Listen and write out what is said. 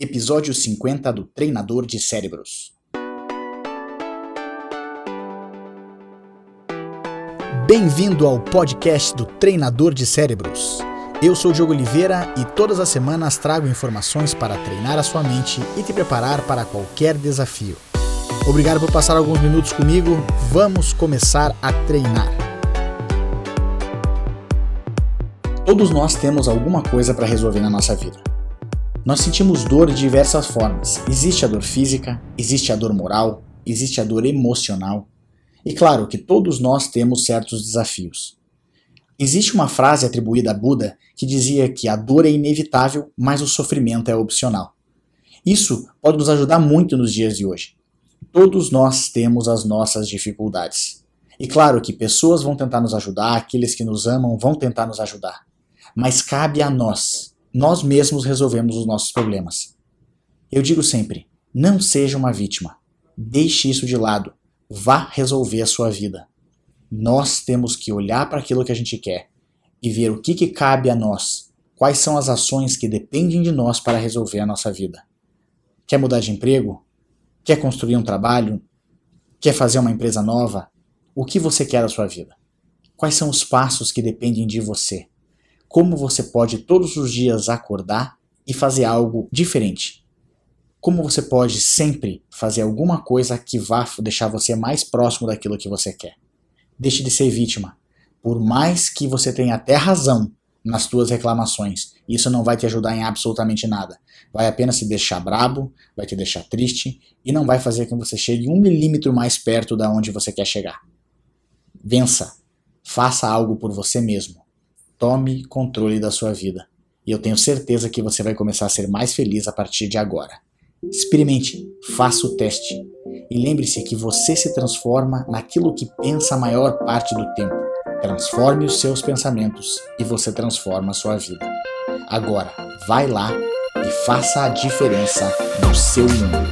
episódio 50 do Treinador de Cérebros. Bem-vindo ao podcast do Treinador de Cérebros. Eu sou Diogo Oliveira e todas as semanas trago informações para treinar a sua mente e te preparar para qualquer desafio. Obrigado por passar alguns minutos comigo. Vamos começar a treinar. Todos nós temos alguma coisa para resolver na nossa vida. Nós sentimos dor de diversas formas. Existe a dor física, existe a dor moral, existe a dor emocional. E claro que todos nós temos certos desafios. Existe uma frase atribuída a Buda que dizia que a dor é inevitável, mas o sofrimento é opcional. Isso pode nos ajudar muito nos dias de hoje. Todos nós temos as nossas dificuldades. E claro que pessoas vão tentar nos ajudar, aqueles que nos amam vão tentar nos ajudar mas cabe a nós. Nós mesmos resolvemos os nossos problemas. Eu digo sempre: não seja uma vítima. Deixe isso de lado. Vá resolver a sua vida. Nós temos que olhar para aquilo que a gente quer e ver o que, que cabe a nós. Quais são as ações que dependem de nós para resolver a nossa vida? Quer mudar de emprego? Quer construir um trabalho? Quer fazer uma empresa nova? O que você quer da sua vida? Quais são os passos que dependem de você? Como você pode todos os dias acordar e fazer algo diferente. Como você pode sempre fazer alguma coisa que vá deixar você mais próximo daquilo que você quer. Deixe de ser vítima. Por mais que você tenha até razão nas suas reclamações, isso não vai te ajudar em absolutamente nada. Vai apenas te deixar brabo, vai te deixar triste e não vai fazer com que você chegue um milímetro mais perto da onde você quer chegar. Vença. Faça algo por você mesmo. Tome controle da sua vida. E eu tenho certeza que você vai começar a ser mais feliz a partir de agora. Experimente, faça o teste. E lembre-se que você se transforma naquilo que pensa a maior parte do tempo. Transforme os seus pensamentos e você transforma a sua vida. Agora, vai lá e faça a diferença no seu mundo.